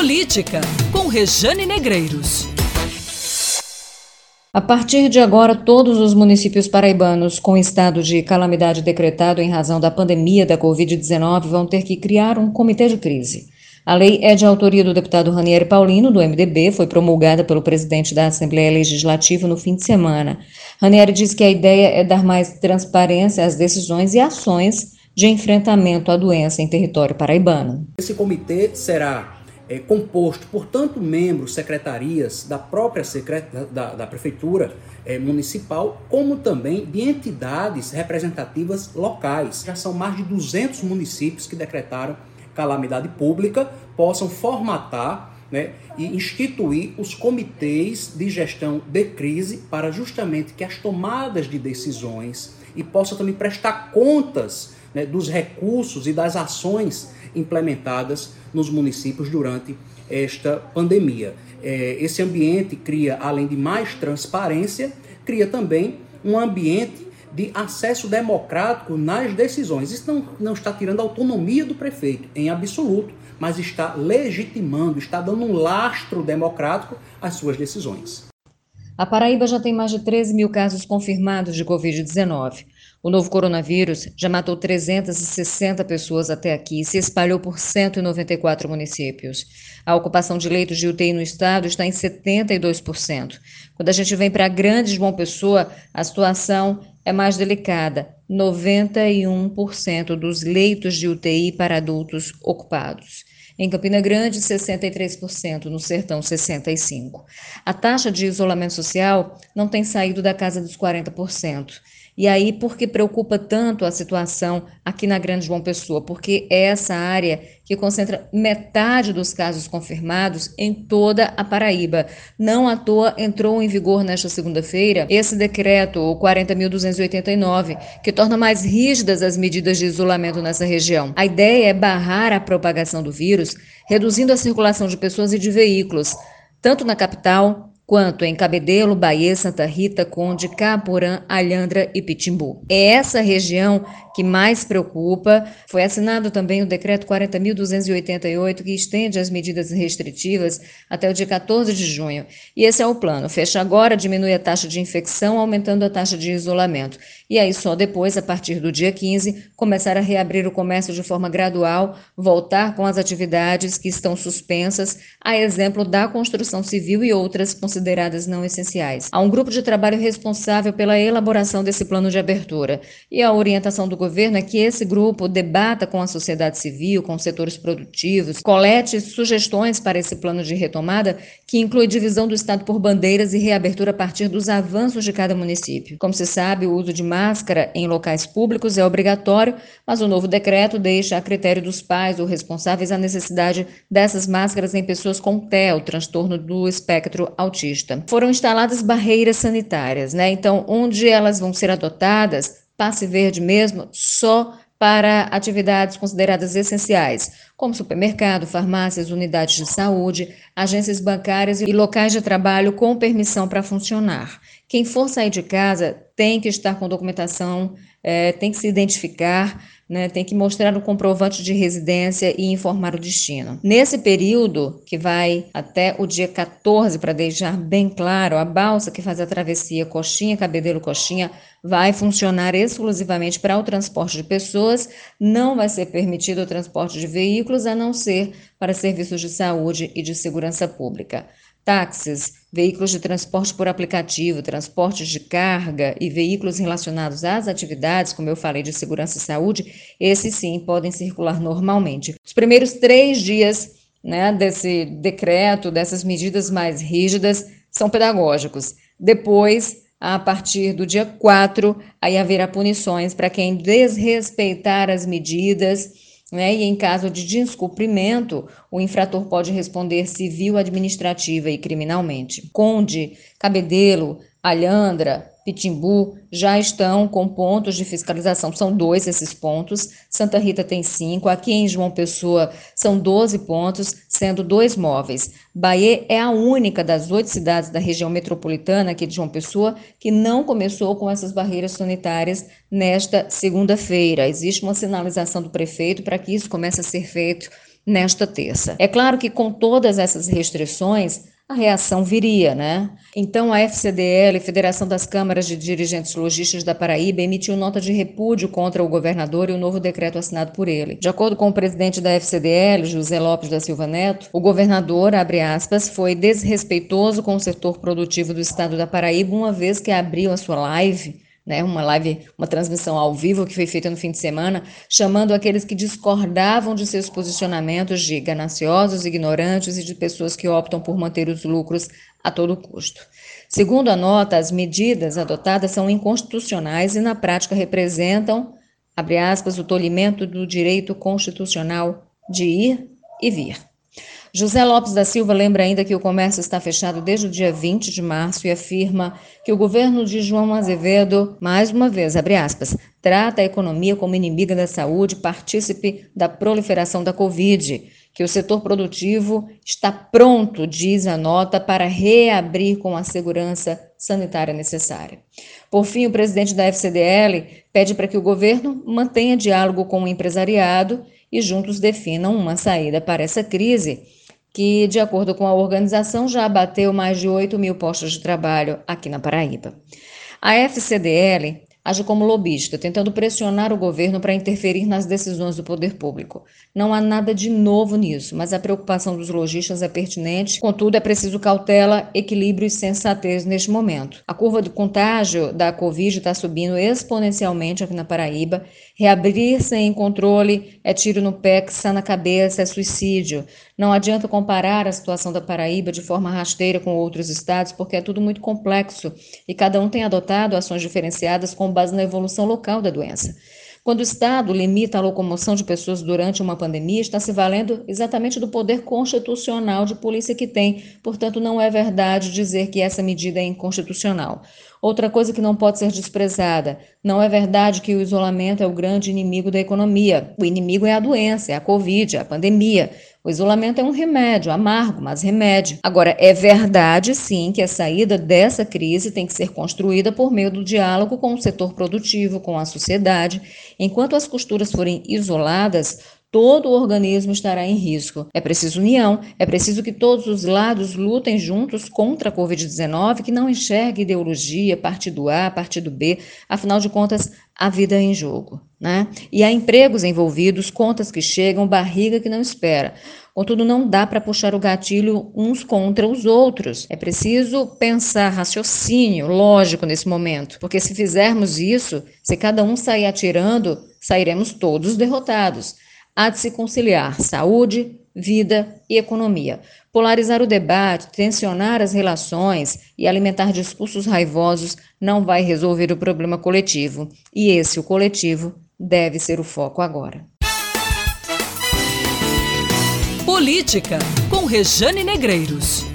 Política, com Rejane Negreiros. A partir de agora, todos os municípios paraibanos com estado de calamidade decretado em razão da pandemia da Covid-19 vão ter que criar um comitê de crise. A lei é de autoria do deputado Ranieri Paulino, do MDB, foi promulgada pelo presidente da Assembleia Legislativa no fim de semana. Ranieri diz que a ideia é dar mais transparência às decisões e ações de enfrentamento à doença em território paraibano. Esse comitê será é, composto por tanto membros, secretarias da própria secret... da, da prefeitura é, municipal, como também de entidades representativas locais. Já são mais de 200 municípios que decretaram calamidade pública, possam formatar né, e instituir os comitês de gestão de crise para justamente que as tomadas de decisões e possam também prestar contas né, dos recursos e das ações implementadas nos municípios durante esta pandemia. É, esse ambiente cria, além de mais transparência, cria também um ambiente de acesso democrático nas decisões. Isso não, não está tirando a autonomia do prefeito, em absoluto, mas está legitimando, está dando um lastro democrático às suas decisões. A Paraíba já tem mais de 13 mil casos confirmados de Covid-19. O novo coronavírus já matou 360 pessoas até aqui e se espalhou por 194 municípios. A ocupação de leitos de UTI no estado está em 72%. Quando a gente vem para grande João Pessoa, a situação é mais delicada. 91% dos leitos de UTI para adultos ocupados. Em Campina Grande, 63%, no Sertão, 65%. A taxa de isolamento social não tem saído da casa dos 40%. E aí, por que preocupa tanto a situação aqui na Grande João Pessoa? Porque é essa área que concentra metade dos casos confirmados em toda a Paraíba. Não à toa entrou em vigor nesta segunda-feira esse decreto, o 40.289, que torna mais rígidas as medidas de isolamento nessa região. A ideia é barrar a propagação do vírus, reduzindo a circulação de pessoas e de veículos, tanto na capital quanto em Cabedelo, Bahia, Santa Rita, Conde, Caporã, Alhandra e Pitimbu. É essa região que mais preocupa. Foi assinado também o decreto 40.288 que estende as medidas restritivas até o dia 14 de junho. E esse é o plano. Fecha agora, diminui a taxa de infecção, aumentando a taxa de isolamento. E aí só depois, a partir do dia 15, começar a reabrir o comércio de forma gradual, voltar com as atividades que estão suspensas, a exemplo da construção civil e outras consideradas não essenciais. Há um grupo de trabalho responsável pela elaboração desse plano de abertura e a orientação do governo é que esse grupo debata com a sociedade civil, com setores produtivos, colete sugestões para esse plano de retomada que inclui divisão do Estado por bandeiras e reabertura a partir dos avanços de cada município. Como se sabe, o uso de máscara em locais públicos é obrigatório, mas o novo decreto deixa a critério dos pais ou responsáveis a necessidade dessas máscaras em pessoas com TEL, transtorno do espectro autista. Foram instaladas barreiras sanitárias, né? Então, onde elas vão ser adotadas, passe verde mesmo, só para atividades consideradas essenciais, como supermercado, farmácias, unidades de saúde, agências bancárias e locais de trabalho com permissão para funcionar. Quem for sair de casa tem que estar com documentação, é, tem que se identificar né, tem que mostrar o comprovante de residência e informar o destino. Nesse período, que vai até o dia 14, para deixar bem claro, a balsa que faz a travessia Coxinha, Cabedelo Coxinha, vai funcionar exclusivamente para o transporte de pessoas, não vai ser permitido o transporte de veículos, a não ser para serviços de saúde e de segurança pública táxis, veículos de transporte por aplicativo, transportes de carga e veículos relacionados às atividades, como eu falei, de segurança e saúde, esses sim podem circular normalmente. Os primeiros três dias né, desse decreto, dessas medidas mais rígidas, são pedagógicos. Depois, a partir do dia 4, aí haverá punições para quem desrespeitar as medidas né? E em caso de descumprimento, o infrator pode responder civil, administrativa e criminalmente. Conde, Cabedelo, Alhandra, Pitimbu já estão com pontos de fiscalização. São dois esses pontos. Santa Rita tem cinco. Aqui em João Pessoa são 12 pontos, sendo dois móveis. Bahia é a única das oito cidades da região metropolitana aqui de João Pessoa que não começou com essas barreiras sanitárias nesta segunda-feira. Existe uma sinalização do prefeito para que isso comece a ser feito nesta terça. É claro que com todas essas restrições, a reação viria, né? Então a FCDL, Federação das Câmaras de Dirigentes Logistas da Paraíba, emitiu nota de repúdio contra o governador e o novo decreto assinado por ele. De acordo com o presidente da FCDL, José Lopes da Silva Neto, o governador, abre aspas, foi desrespeitoso com o setor produtivo do estado da Paraíba, uma vez que abriu a sua live né, uma live, uma transmissão ao vivo que foi feita no fim de semana, chamando aqueles que discordavam de seus posicionamentos de gananciosos, ignorantes e de pessoas que optam por manter os lucros a todo custo. Segundo a nota, as medidas adotadas são inconstitucionais e na prática representam, abre aspas, o tolimento do direito constitucional de ir e vir. José Lopes da Silva lembra ainda que o comércio está fechado desde o dia 20 de março e afirma que o governo de João Azevedo, mais uma vez, abre aspas, trata a economia como inimiga da saúde, partícipe da proliferação da Covid, que o setor produtivo está pronto, diz a nota, para reabrir com a segurança sanitária necessária. Por fim, o presidente da FCDL pede para que o governo mantenha diálogo com o empresariado e juntos definam uma saída para essa crise que, de acordo com a organização, já abateu mais de 8 mil postos de trabalho aqui na Paraíba. A FCDL age como lobista, tentando pressionar o governo para interferir nas decisões do poder público. Não há nada de novo nisso, mas a preocupação dos lojistas é pertinente, contudo, é preciso cautela, equilíbrio e sensatez neste momento. A curva de contágio da Covid está subindo exponencialmente aqui na Paraíba. Reabrir sem controle é tiro no pé, que está na cabeça, é suicídio. Não adianta comparar a situação da Paraíba de forma rasteira com outros estados, porque é tudo muito complexo e cada um tem adotado ações diferenciadas com base na evolução local da doença. Quando o Estado limita a locomoção de pessoas durante uma pandemia, está se valendo exatamente do poder constitucional de polícia que tem. Portanto, não é verdade dizer que essa medida é inconstitucional. Outra coisa que não pode ser desprezada: não é verdade que o isolamento é o grande inimigo da economia. O inimigo é a doença, é a Covid, é a pandemia. O isolamento é um remédio, amargo, mas remédio. Agora, é verdade, sim, que a saída dessa crise tem que ser construída por meio do diálogo com o setor produtivo, com a sociedade. Enquanto as costuras forem isoladas, todo o organismo estará em risco. É preciso união, é preciso que todos os lados lutem juntos contra a Covid-19, que não enxergue ideologia, partido A, partido B, afinal de contas, a vida é em jogo. Né? E há empregos envolvidos, contas que chegam, barriga que não espera. Contudo, não dá para puxar o gatilho uns contra os outros. É preciso pensar raciocínio lógico nesse momento, porque se fizermos isso, se cada um sair atirando, sairemos todos derrotados. Há de se conciliar saúde, vida e economia. Polarizar o debate, tensionar as relações e alimentar discursos raivosos não vai resolver o problema coletivo. E esse, o coletivo, deve ser o foco agora. Política, com Rejane Negreiros.